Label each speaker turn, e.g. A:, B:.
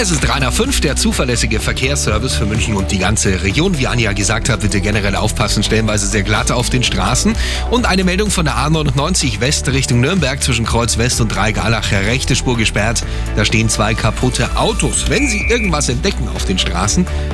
A: Es ist 3 nach 5, der zuverlässige Verkehrsservice für München und die ganze Region. Wie Anja gesagt hat, bitte generell aufpassen, stellenweise sehr glatt auf den Straßen. Und eine Meldung von der A99 West Richtung Nürnberg zwischen Kreuz West und Dreigalach. Rechte Spur gesperrt. Da stehen zwei kaputte Autos. Wenn Sie irgendwas entdecken auf den Straßen,